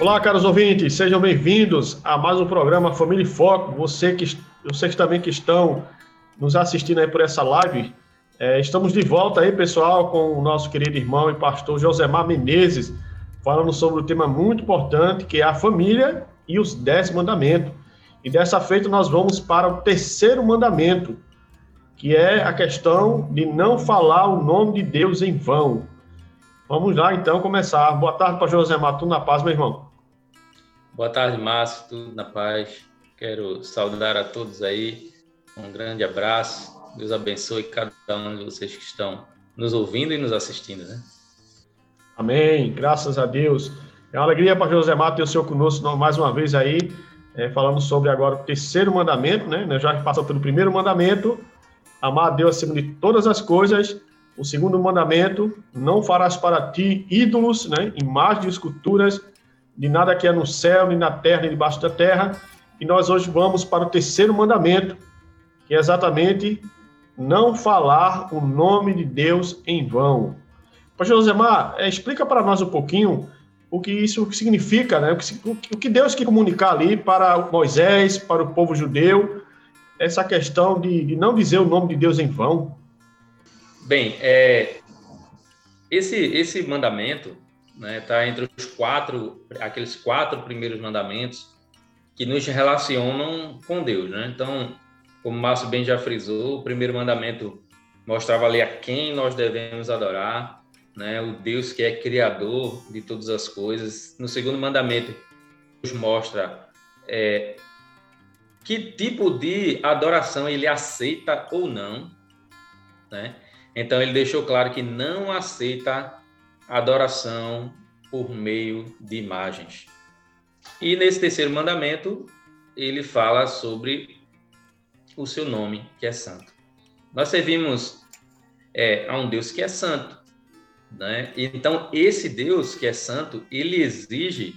Olá, caros ouvintes, sejam bem-vindos a mais um programa Família e Foco. Você que, vocês também que estão nos assistindo aí por essa live, é, estamos de volta aí, pessoal, com o nosso querido irmão e pastor Josemar Menezes, falando sobre um tema muito importante, que é a família e os dez mandamentos. E dessa feita nós vamos para o terceiro mandamento, que é a questão de não falar o nome de Deus em vão. Vamos lá, então, começar. Boa tarde para Josemar, tudo na paz, meu irmão. Boa tarde, Márcio, tudo na paz. Quero saudar a todos aí. Um grande abraço. Deus abençoe cada um de vocês que estão nos ouvindo e nos assistindo, né? Amém. Graças a Deus. É uma alegria para Josemar ter o senhor conosco mais uma vez aí, é, falando sobre agora o terceiro mandamento, né? Já passou pelo primeiro mandamento, amar a Deus acima de todas as coisas. O segundo mandamento, não farás para ti ídolos, né? Imagens esculturas de nada que é no céu, nem na terra, nem debaixo da terra. E nós hoje vamos para o terceiro mandamento, que é exatamente não falar o nome de Deus em vão. Pastor Josemar, é, explica para nós um pouquinho o que isso significa, né? O que, Deus quer comunicar ali para Moisés, para o povo judeu, essa questão de não dizer o nome de Deus em vão. Bem, é, esse, esse mandamento né? Tá entre os quatro, aqueles quatro primeiros mandamentos que nos relacionam com Deus, né? Então, como Márcio bem já frisou, o primeiro mandamento mostrava ali a quem nós devemos adorar, né? O Deus que é criador de todas as coisas. No segundo mandamento, nos mostra é, que tipo de adoração ele aceita ou não, né? Então ele deixou claro que não aceita adoração por meio de imagens. E nesse terceiro mandamento, ele fala sobre o seu nome, que é santo. Nós servimos é, a um Deus que é santo. Né? Então, esse Deus que é santo, ele exige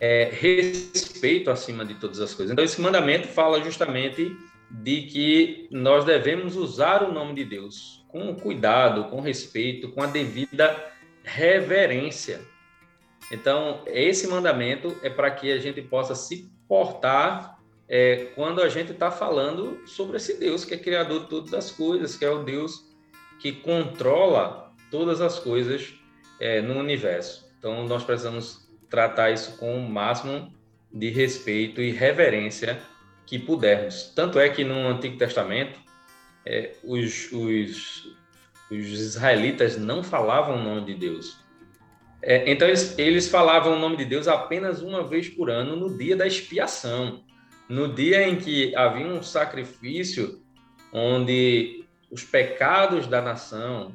é, respeito acima de todas as coisas. Então, esse mandamento fala justamente de que nós devemos usar o nome de Deus com cuidado, com respeito, com a devida reverência. Então, esse mandamento é para que a gente possa se portar é, quando a gente está falando sobre esse Deus que é criador de todas as coisas, que é o Deus que controla todas as coisas é, no universo. Então, nós precisamos tratar isso com o máximo de respeito e reverência que pudermos. Tanto é que no Antigo Testamento, é, os, os, os, israelitas não falavam o nome de Deus. É, então, eles, eles falavam o nome de Deus apenas uma vez por ano, no dia da expiação, no dia em que havia um sacrifício onde os pecados da nação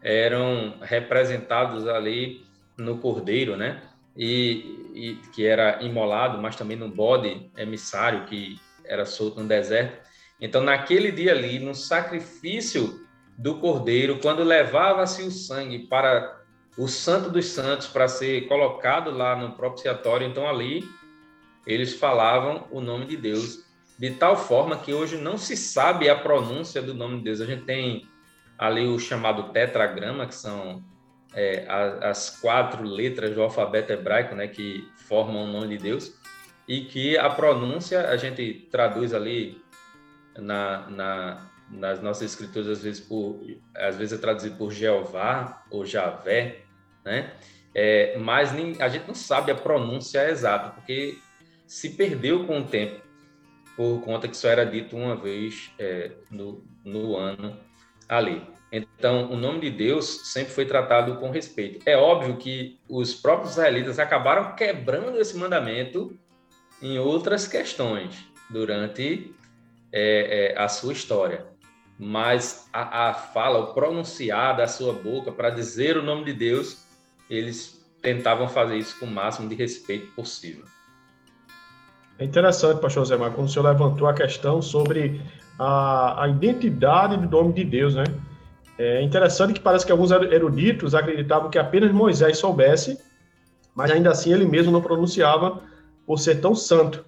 eram representados ali no cordeiro, né? E, e, que era imolado, mas também no bode emissário que era solto no deserto. Então, naquele dia ali, no sacrifício do cordeiro, quando levava-se o sangue para o Santo dos Santos para ser colocado lá no propiciatório, então ali eles falavam o nome de Deus de tal forma que hoje não se sabe a pronúncia do nome de Deus. A gente tem ali o chamado tetragrama, que são é, as quatro letras do alfabeto hebraico, né, que formam o nome de Deus, e que a pronúncia a gente traduz ali na, na, nas nossas escrituras, às vezes, por, às vezes é traduzido por Jeová ou Javé, né? É, mas nem, a gente não sabe a pronúncia exata, porque se perdeu com o tempo, por conta que só era dito uma vez é, no, no ano ali. Então, o nome de Deus sempre foi tratado com respeito. É óbvio que os próprios israelitas acabaram quebrando esse mandamento em outras questões durante é, é, a sua história. mas a, a fala, o pronunciar da sua boca para dizer o nome de Deus, eles tentavam fazer isso com o máximo de respeito possível. É interessante, pastor José Marcos, quando o senhor levantou a questão sobre a, a identidade do nome de Deus, né? É interessante que parece que alguns eruditos acreditavam que apenas Moisés soubesse, mas ainda assim ele mesmo não pronunciava por ser tão santo.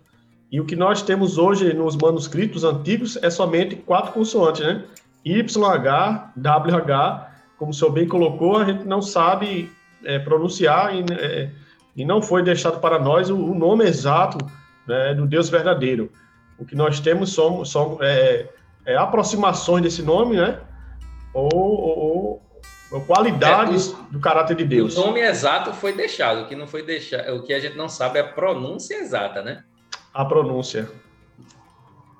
E o que nós temos hoje nos manuscritos antigos é somente quatro consoantes, né? YH, WH, como o senhor bem colocou, a gente não sabe é, pronunciar e, é, e, não foi deixado para nós o, o nome exato né, do Deus verdadeiro. O que nós temos são, são é, é aproximações desse nome, né? Ou, ou, ou qualidades é, o, do caráter de Deus. O nome exato foi deixado, o que não foi deixado, o que a gente não sabe é a pronúncia exata, né? A pronúncia.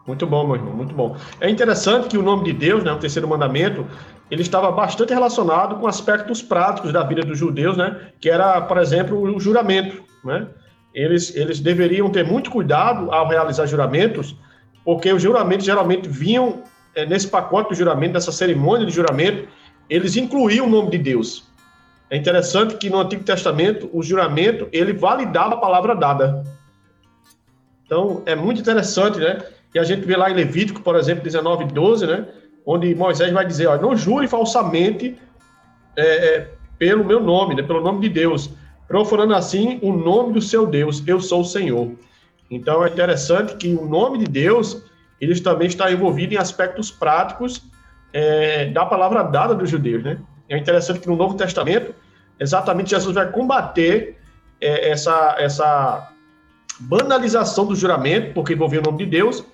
Muito bom, meu irmão, muito bom. É interessante que o nome de Deus, né, o terceiro mandamento, ele estava bastante relacionado com aspectos práticos da vida dos judeus, né, que era, por exemplo, o juramento, né? Eles, eles deveriam ter muito cuidado ao realizar juramentos, porque os juramentos geralmente vinham é, nesse pacote do juramento, dessa cerimônia de juramento, eles incluíam o nome de Deus. É interessante que no Antigo Testamento, o juramento, ele validava a palavra dada. Então, é muito interessante, né? E a gente vê lá em Levítico, por exemplo, 19, 12, né? Onde Moisés vai dizer, ó, não jure falsamente é, é, pelo meu nome, né? Pelo nome de Deus, profanando assim o nome do seu Deus, eu sou o Senhor. Então, é interessante que o nome de Deus, ele também está envolvido em aspectos práticos é, da palavra dada dos judeus, né? É interessante que no Novo Testamento, exatamente Jesus vai combater é, essa, essa banalização do juramento, porque envolvia o nome de Deus.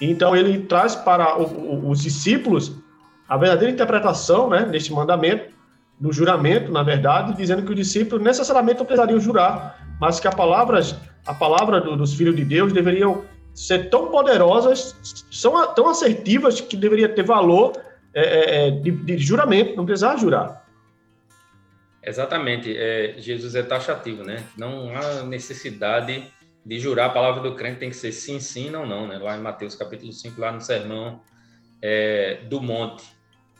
Então ele traz para o, o, os discípulos a verdadeira interpretação, né, neste mandamento, do juramento, na verdade, dizendo que os discípulos necessariamente não precisariam jurar, mas que a palavra, a palavra do, dos filhos de Deus deveriam ser tão poderosas, são tão assertivas que deveria ter valor é, é, é, de, de, juramento, não precisava jurar. Exatamente, é, Jesus é taxativo, né? Não há necessidade de jurar a palavra do crente tem que ser sim, sim, não, não, né? Lá em Mateus capítulo 5, lá no sermão é, do monte.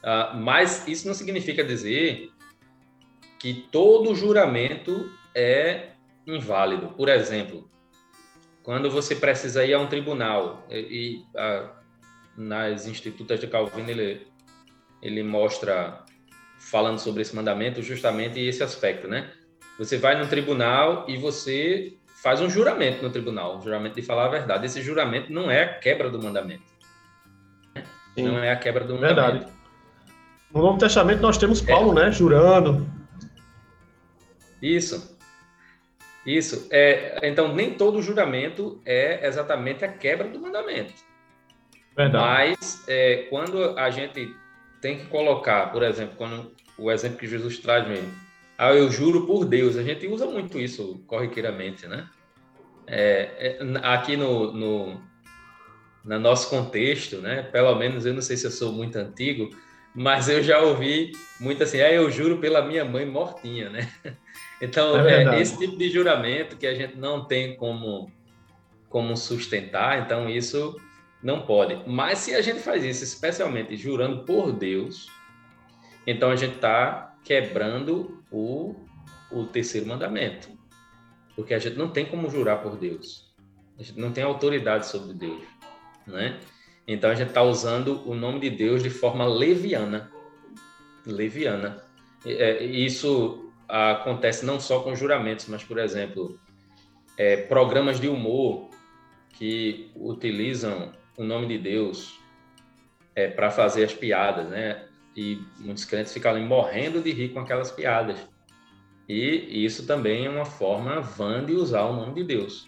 Ah, mas isso não significa dizer que todo juramento é inválido. Por exemplo, quando você precisa ir a um tribunal e, e ah, nas institutas de Calvino ele, ele mostra falando sobre esse mandamento justamente esse aspecto, né? Você vai no tribunal e você faz um juramento no tribunal, um juramento de falar a verdade. Esse juramento não é a quebra do mandamento. Sim. Não é a quebra do verdade. mandamento. No Novo Testamento nós temos Paulo, é. né, jurando. Isso. Isso. É, então, nem todo juramento é exatamente a quebra do mandamento. Verdade. Mas, é, quando a gente tem que colocar, por exemplo, quando o exemplo que Jesus traz mesmo, ah, eu juro por Deus, a gente usa muito isso corriqueiramente, né? É, é, aqui no, no, no nosso contexto, né? Pelo menos eu não sei se eu sou muito antigo, mas eu já ouvi muito assim, ah, eu juro pela minha mãe mortinha, né? Então, é, é esse tipo de juramento que a gente não tem como, como sustentar, então isso não pode. Mas se a gente faz isso, especialmente jurando por Deus, então a gente está quebrando o, o terceiro mandamento. Porque a gente não tem como jurar por Deus. A gente não tem autoridade sobre Deus, né? Então a gente está usando o nome de Deus de forma leviana. Leviana. É, isso acontece não só com juramentos, mas, por exemplo, é, programas de humor que utilizam o nome de Deus é, para fazer as piadas, né? E muitos crentes ficam morrendo de rir com aquelas piadas. E isso também é uma forma vã de usar o nome de Deus.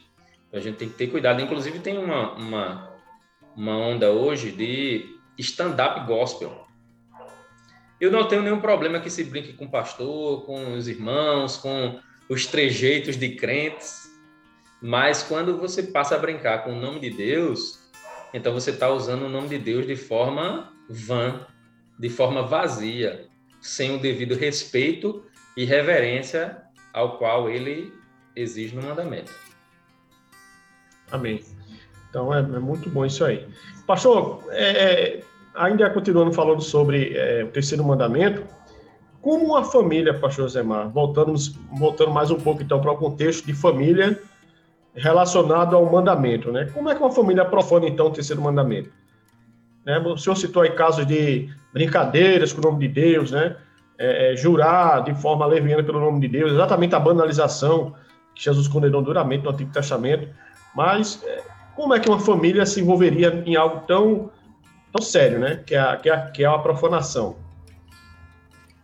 A gente tem que ter cuidado. Inclusive, tem uma, uma, uma onda hoje de stand-up gospel. Eu não tenho nenhum problema que se brinque com o pastor, com os irmãos, com os trejeitos de crentes, mas quando você passa a brincar com o nome de Deus, então você está usando o nome de Deus de forma vã, de forma vazia, sem o devido respeito e reverência ao qual ele exige no mandamento. Amém. Então é, é muito bom isso aí. Pastor, é, é ainda continuando falando sobre é, o terceiro mandamento, como uma família, pastor Zemar, voltando, voltando mais um pouco então para o contexto de família relacionado ao mandamento, né? Como é que uma família aprofunda então o terceiro mandamento? Né? O senhor citou aí casos de brincadeiras com o nome de Deus, né? É, é, jurar de forma leviana pelo nome de Deus, exatamente a banalização que Jesus condenou duramente no Antigo Testamento. Mas é, como é que uma família se envolveria em algo tão, tão sério, né? Que é, a, que, é que é a profanação.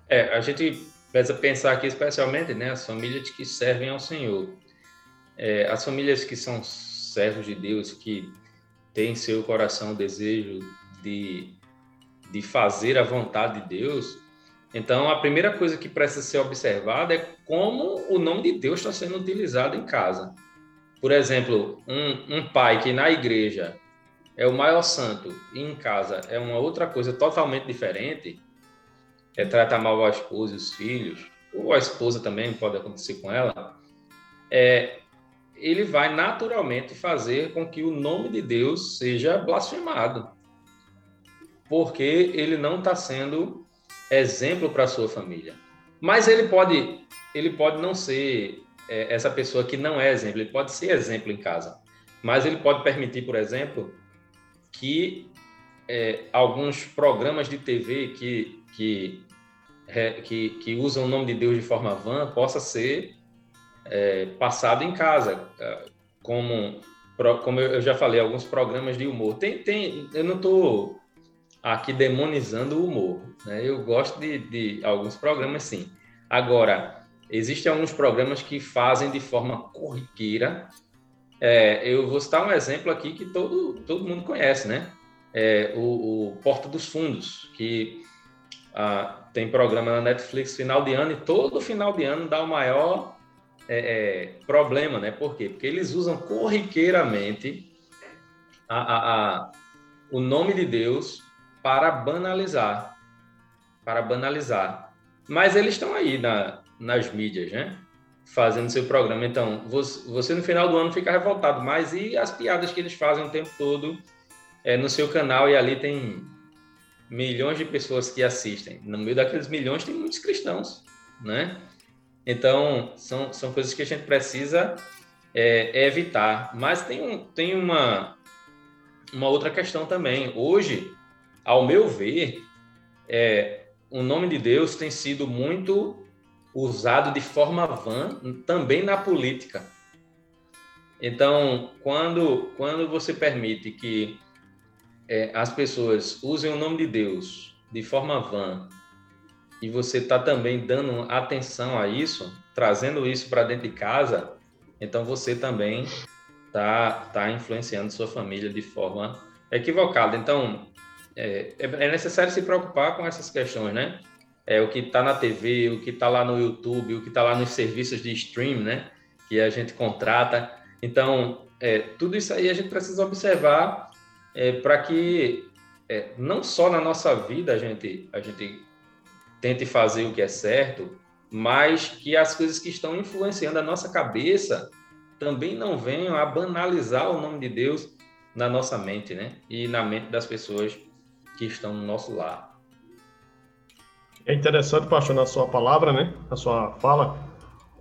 É, a gente precisa pensar aqui especialmente, né? As famílias que servem ao Senhor. É, as famílias que são servos de Deus, que têm seu coração o desejo de, de fazer a vontade de Deus, então a primeira coisa que precisa ser observada é como o nome de Deus está sendo utilizado em casa. Por exemplo, um, um pai que na igreja é o maior santo e em casa é uma outra coisa totalmente diferente, é tratar mal a esposa e os filhos, ou a esposa também pode acontecer com ela, é, ele vai naturalmente fazer com que o nome de Deus seja blasfemado, porque ele não está sendo exemplo para a sua família. Mas ele pode, ele pode não ser é, essa pessoa que não é exemplo, ele pode ser exemplo em casa, mas ele pode permitir, por exemplo, que é, alguns programas de TV que, que, é, que, que, usam o nome de Deus de forma vã possa ser é, passado em casa, é, como, como eu já falei, alguns programas de humor. Tem, tem, eu não estou aqui demonizando o humor, né? eu gosto de, de alguns programas, sim. Agora, Existem alguns programas que fazem de forma corriqueira. É, eu vou citar um exemplo aqui que todo, todo mundo conhece, né? É, o, o Porta dos Fundos, que ah, tem programa na Netflix final de ano e todo final de ano dá o maior é, é, problema, né? Por quê? Porque eles usam corriqueiramente a, a, a, o nome de Deus para banalizar, para banalizar. Mas eles estão aí na, nas mídias, né? Fazendo seu programa. Então, você no final do ano fica revoltado, mas e as piadas que eles fazem o tempo todo é, no seu canal e ali tem milhões de pessoas que assistem. No meio daqueles milhões tem muitos cristãos, né? Então, são, são coisas que a gente precisa é, evitar. Mas tem, um, tem uma, uma outra questão também. Hoje, ao meu ver, é, o nome de Deus tem sido muito usado de forma vã também na política. Então, quando, quando você permite que é, as pessoas usem o nome de Deus de forma vã e você está também dando atenção a isso, trazendo isso para dentro de casa, então você também está tá influenciando sua família de forma equivocada. Então, é, é necessário se preocupar com essas questões, né? é, o que está na TV, o que está lá no YouTube, o que está lá nos serviços de stream, né? Que a gente contrata. Então, é, tudo isso aí a gente precisa observar é, para que é, não só na nossa vida a gente, a gente tente fazer o que é certo, mas que as coisas que estão influenciando a nossa cabeça também não venham a banalizar o nome de Deus na nossa mente, né? E na mente das pessoas que estão no nosso lar. É interessante, pastor, na sua palavra, né? Na sua fala,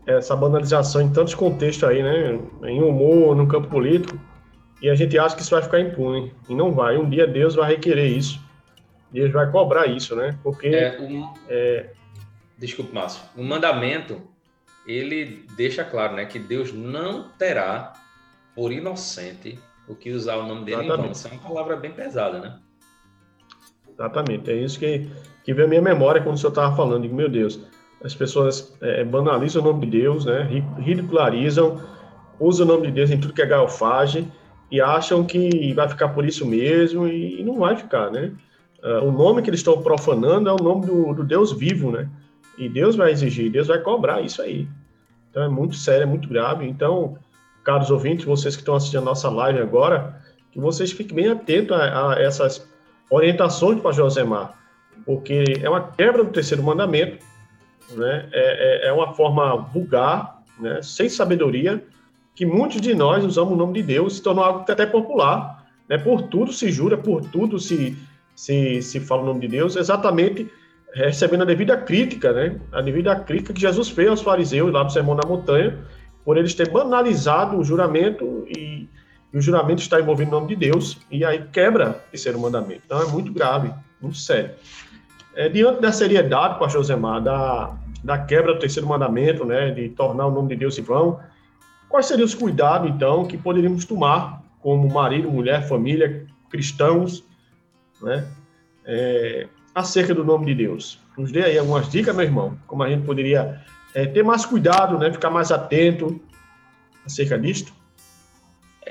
essa banalização em tantos contextos aí, né? Em humor, no campo político. E a gente acha que isso vai ficar impune. E não vai. Um dia Deus vai requerer isso. Deus vai cobrar isso, né? Porque. É, um... é... Desculpe, Márcio. O mandamento, ele deixa claro, né? Que Deus não terá por inocente o que usar o nome dele Exatamente. em vão. Isso é uma palavra bem pesada, né? Exatamente. É isso que que veio a minha memória quando o senhor estava falando. Digo, meu Deus, as pessoas é, banalizam o nome de Deus, né? ridicularizam, usam o nome de Deus em tudo que é galfagem e acham que vai ficar por isso mesmo e, não vai ficar, né? Uh, o nome que eles estão profanando é o nome do, do, Deus vivo, né? E Deus vai exigir, Deus vai cobrar isso aí. Então é muito sério, é muito grave. Então, caros ouvintes, vocês que estão assistindo a nossa live agora, que vocês fiquem bem atentos a, a essas orientações para Josemar porque é uma quebra do terceiro mandamento, né? é, é, é uma forma vulgar, né? sem sabedoria, que muitos de nós usamos o nome de Deus, se tornou algo até popular. Né? Por tudo se jura, por tudo se, se, se fala o nome de Deus, exatamente recebendo a devida crítica, né? A devida crítica que Jesus fez aos fariseus lá no Sermão da Montanha, por eles ter banalizado o juramento e, e o juramento está envolvendo o nome de Deus, e aí quebra o terceiro mandamento. Então é muito grave, muito sério. É, diante da seriedade, pastor Zemar, da, da quebra do terceiro mandamento, né, de tornar o nome de Deus em vão, quais seriam os cuidados, então, que poderíamos tomar como marido, mulher, família, cristãos, né, é, acerca do nome de Deus? Nos dê aí algumas dicas, meu irmão, como a gente poderia é, ter mais cuidado, né, ficar mais atento acerca disto.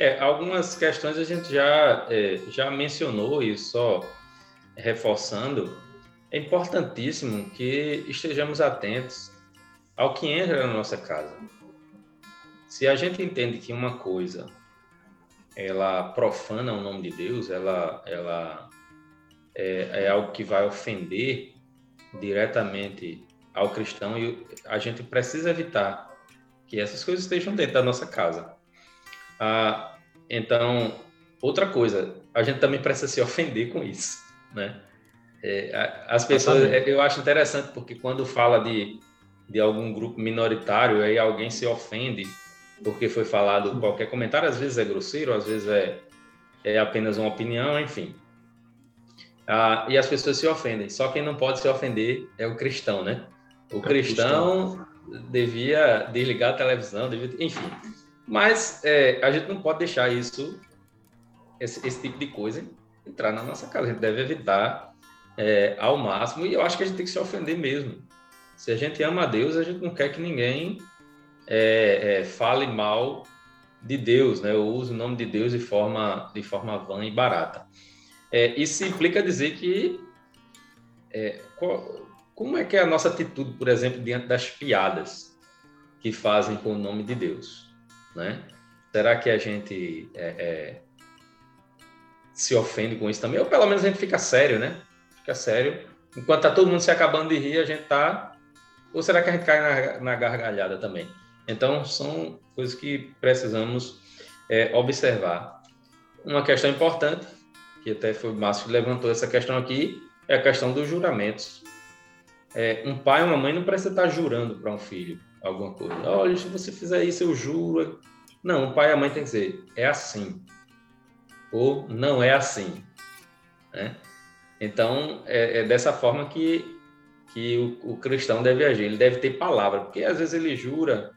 É, algumas questões a gente já, é, já mencionou e só reforçando, é importantíssimo que estejamos atentos ao que entra na nossa casa. Se a gente entende que uma coisa ela profana o nome de Deus, ela, ela é, é algo que vai ofender diretamente ao cristão e a gente precisa evitar que essas coisas estejam dentro da nossa casa. Ah, então, outra coisa, a gente também precisa se ofender com isso, né? É, as pessoas, eu acho interessante porque quando fala de, de algum grupo minoritário, aí alguém se ofende porque foi falado qualquer comentário, às vezes é grosseiro, às vezes é, é apenas uma opinião, enfim. Ah, e as pessoas se ofendem. Só quem não pode se ofender é o cristão, né? O é cristão, cristão devia desligar a televisão, devia, enfim. Mas é, a gente não pode deixar isso, esse, esse tipo de coisa, entrar na nossa casa. A gente deve evitar é, ao máximo, e eu acho que a gente tem que se ofender mesmo. Se a gente ama a Deus, a gente não quer que ninguém é, é, fale mal de Deus, né? ou use o nome de Deus de forma, de forma vã e barata. É, isso implica dizer que é, qual, como é que é a nossa atitude, por exemplo, diante das piadas que fazem com o nome de Deus, né? Será que a gente é, é, se ofende com isso também? Ou pelo menos a gente fica sério, né? fica sério. Enquanto tá todo mundo se acabando de rir, a gente tá. Ou será que a gente cai na, na gargalhada também? Então, são coisas que precisamos é, observar. Uma questão importante, que até foi o Márcio que levantou essa questão aqui, é a questão dos juramentos. É, um pai ou uma mãe não precisa estar jurando para um filho alguma coisa. Olha, se você fizer isso, eu juro. Não, o pai e a mãe tem que dizer, é assim. Ou não é assim. Né? Então, é, é dessa forma que, que o, o, cristão deve agir. Ele deve ter palavra, porque às vezes ele jura,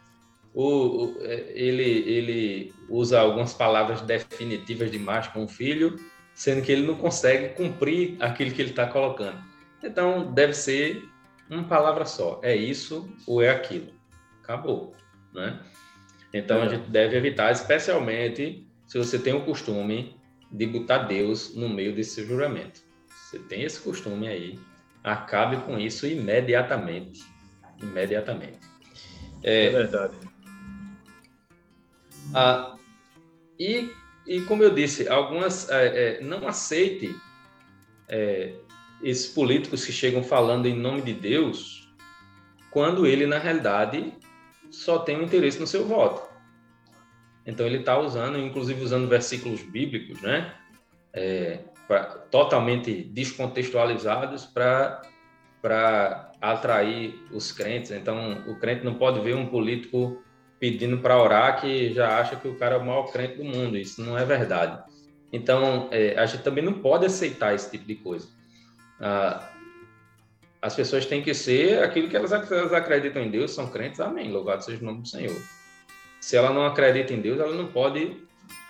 ou, é, ele, ele usa algumas palavras definitivas demais com o filho, sendo que ele não consegue cumprir aquilo que ele está colocando. Então, deve ser uma palavra só. É isso ou é aquilo. Acabou, né? Então, a gente deve evitar, especialmente se você tem o costume de botar Deus no meio desse juramento. Você tem esse costume aí, acabe com isso imediatamente. Imediatamente. É, é verdade. Ah, e, e como eu disse, algumas é, é, não aceite é, esses políticos que chegam falando em nome de Deus, quando ele na realidade só tem um interesse no seu voto. Então ele está usando, inclusive usando versículos bíblicos, né? É, pra, totalmente descontextualizados para atrair os crentes. Então, o crente não pode ver um político pedindo para orar que já acha que o cara é o maior crente do mundo. Isso não é verdade. Então, é, a gente também não pode aceitar esse tipo de coisa. Ah, as pessoas têm que ser aquilo que elas, elas acreditam em Deus, são crentes, amém. Louvado seja o nome do Senhor. Se ela não acredita em Deus, ela não pode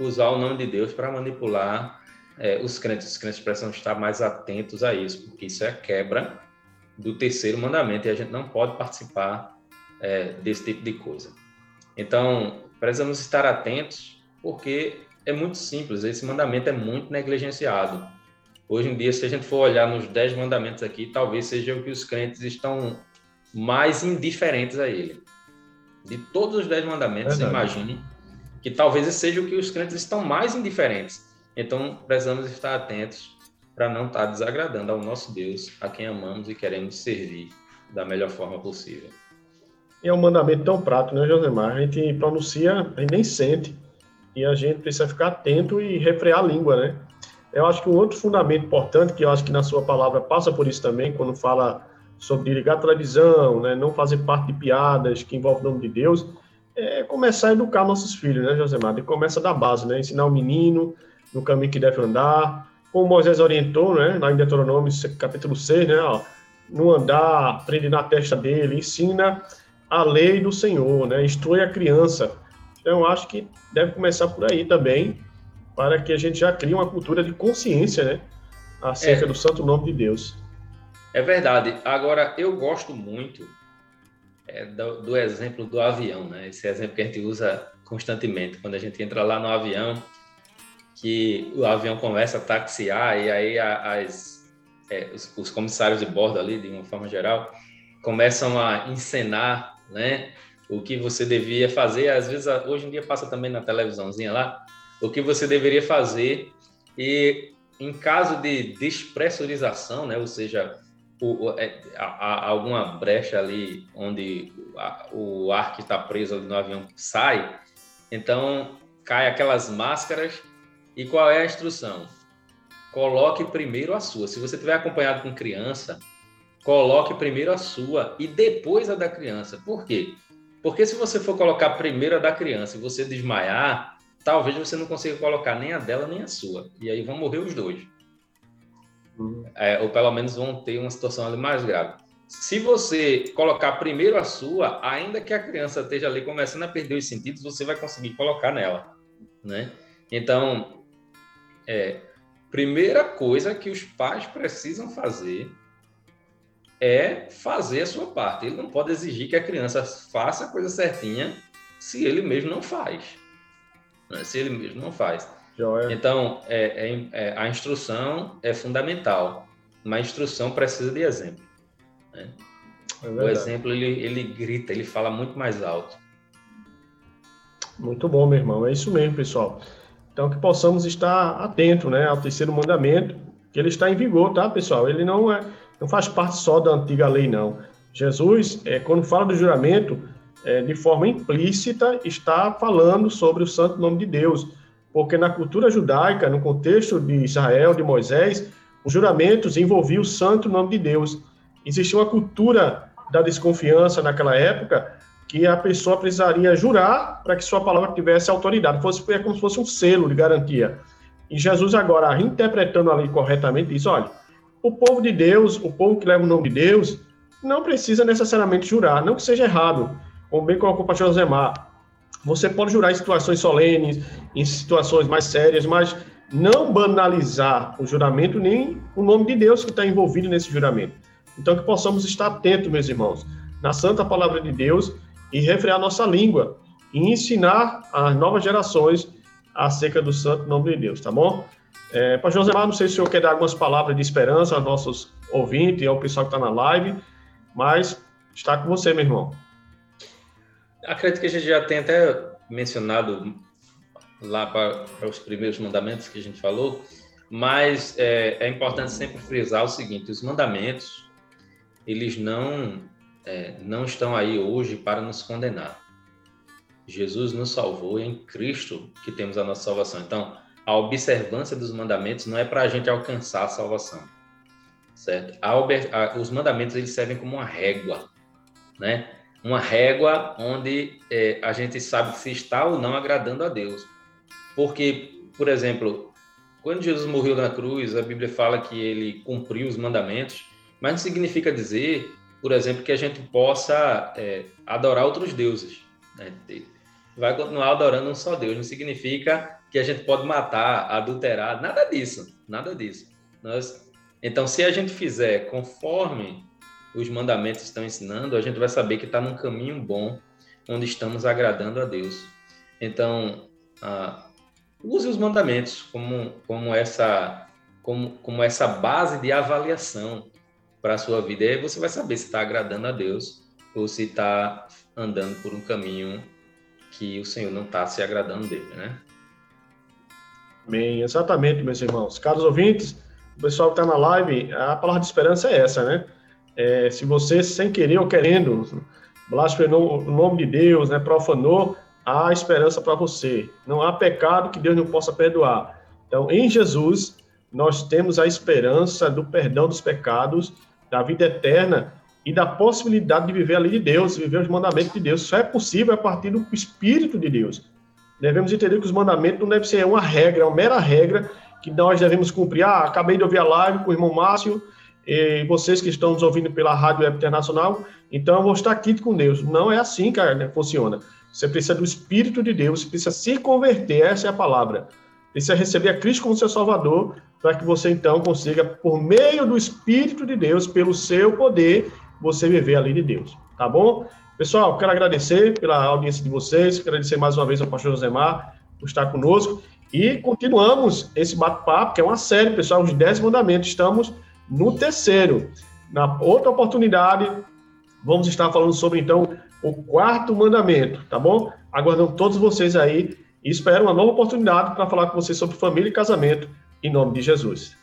usar o nome de Deus para manipular é, os crentes, os crentes precisam estar mais atentos a isso, porque isso é quebra do terceiro mandamento e a gente não pode participar é, desse tipo de coisa. Então, precisamos estar atentos, porque é muito simples, esse mandamento é muito negligenciado. Hoje em dia, se a gente for olhar nos dez mandamentos aqui, talvez seja o que os crentes estão mais indiferentes a ele. De todos os dez mandamentos, imagine que talvez seja o que os crentes estão mais indiferentes. Então, precisamos estar atentos para não estar desagradando ao nosso Deus, a quem amamos e queremos servir da melhor forma possível. E é um mandamento tão prático, né, Josemar? A gente pronuncia, a gente nem sente. E a gente precisa ficar atento e refrear a língua, né? Eu acho que um outro fundamento importante, que eu acho que na sua palavra passa por isso também, quando fala sobre ligar televisão, né, não fazer parte de piadas que envolvem o nome de Deus, é começar a educar nossos filhos, né, Josemar? E começa da base, né? Ensinar o menino no caminho que deve andar, como Moisés orientou, né, em Deuteronômio capítulo 6, né, ó, no andar, prende na testa dele, ensina a lei do Senhor, né, instrui a criança. Então, acho que deve começar por aí também, para que a gente já crie uma cultura de consciência, né, acerca é. do santo nome de Deus. É verdade. Agora, eu gosto muito é, do, do, exemplo do avião, né? Esse exemplo que a gente usa constantemente. Quando a gente entra lá no avião, que o avião começa a taxiar e aí as, é, os, os, comissários de bordo ali, de uma forma geral, começam a encenar, né? O que você devia fazer. Às vezes, hoje em dia passa também na televisãozinha lá, o que você deveria fazer e em caso de despressurização, né? Ou seja, o, é, há, alguma brecha ali onde a, o ar que está preso no avião sai, então cai aquelas máscaras. E qual é a instrução? Coloque primeiro a sua. Se você tiver acompanhado com criança, coloque primeiro a sua e depois a da criança. Por quê? Porque se você for colocar primeiro a da criança e você desmaiar, talvez você não consiga colocar nem a dela nem a sua. E aí vão morrer os dois é, ou pelo menos vão ter uma situação ali mais grave. Se você colocar primeiro a sua, ainda que a criança esteja ali começando a perder os sentidos, você vai conseguir colocar nela, né? Então, é, primeira coisa que os pais precisam fazer é fazer a sua parte. Ele não pode exigir que a criança faça a coisa certinha se ele mesmo não faz. Né? Se ele mesmo não faz. Então, é, é, é, a instrução é fundamental, mas a instrução precisa de exemplo. Né? É o exemplo, ele, ele grita, ele fala muito mais alto. Muito bom, meu irmão. É isso mesmo, pessoal. Então, que possamos estar atentos né, ao terceiro mandamento, que ele está em vigor, tá, pessoal? Ele não, é, não faz parte só da antiga lei, não. Jesus, é, quando fala do juramento, é, de forma implícita, está falando sobre o santo nome de Deus porque na cultura judaica, no contexto de Israel, de Moisés, os juramentos envolviam o santo nome de Deus. Existia uma cultura da desconfiança naquela época que a pessoa precisaria jurar para que sua palavra tivesse autoridade, fosse como se fosse um selo de garantia. E Jesus agora, reinterpretando ali corretamente, diz, olha, o povo de Deus, o povo que leva o nome de Deus, não precisa necessariamente jurar, não que seja errado, como bem colocou o pastor Zemar, você pode jurar em situações solenes, em situações mais sérias, mas não banalizar o juramento nem o nome de Deus que está envolvido nesse juramento. Então, que possamos estar atentos, meus irmãos, na santa palavra de Deus e refrear nossa língua e ensinar as novas gerações acerca do santo nome de Deus, tá bom? É, Pastor Josemar, não sei se o senhor quer dar algumas palavras de esperança aos nossos ouvintes e ao pessoal que está na live, mas está com você, meu irmão. Acredito que a gente já tem até mencionado lá para, para os primeiros mandamentos que a gente falou, mas é, é importante sempre frisar o seguinte: os mandamentos eles não é, não estão aí hoje para nos condenar. Jesus nos salvou é em Cristo que temos a nossa salvação. Então, a observância dos mandamentos não é para a gente alcançar a salvação, certo? A, a, os mandamentos eles servem como uma régua, né? Uma régua onde é, a gente sabe se está ou não agradando a Deus. Porque, por exemplo, quando Jesus morreu na cruz, a Bíblia fala que ele cumpriu os mandamentos, mas não significa dizer, por exemplo, que a gente possa é, adorar outros deuses. Né? Vai continuar adorando um só Deus, não significa que a gente pode matar, adulterar, nada disso, nada disso. Nós, então, se a gente fizer conforme os mandamentos estão ensinando, a gente vai saber que está num caminho bom, onde estamos agradando a Deus. Então, use os mandamentos como, como, essa, como, como essa base de avaliação para a sua vida. E aí você vai saber se está agradando a Deus ou se está andando por um caminho que o Senhor não está se agradando dele, né? Bem, exatamente, meus irmãos. Caros ouvintes, o pessoal que está na live, a palavra de esperança é essa, né? É, se você, sem querer ou querendo, blasfemou o nome de Deus, né, profanou, há esperança para você. Não há pecado que Deus não possa perdoar. Então, em Jesus, nós temos a esperança do perdão dos pecados, da vida eterna e da possibilidade de viver a lei de Deus, viver os mandamentos de Deus. Isso é possível a partir do Espírito de Deus. Devemos entender que os mandamentos não devem ser uma regra, é uma mera regra que nós devemos cumprir. Ah, acabei de ouvir a live com o irmão Márcio, e vocês que estão nos ouvindo pela Rádio Web Internacional, então eu vou estar aqui com Deus. Não é assim, cara, né? funciona. Você precisa do Espírito de Deus, você precisa se converter, essa é a palavra. Precisa receber a Cristo como seu Salvador, para que você então consiga, por meio do Espírito de Deus, pelo seu poder, você viver a lei de Deus. Tá bom? Pessoal, quero agradecer pela audiência de vocês, quero agradecer mais uma vez ao pastor Josemar por estar conosco. E continuamos esse bate-papo, que é uma série, pessoal, os 10 mandamentos. Estamos no terceiro. Na outra oportunidade, vamos estar falando sobre, então, o quarto mandamento, tá bom? Aguardando todos vocês aí e espero uma nova oportunidade para falar com vocês sobre família e casamento, em nome de Jesus.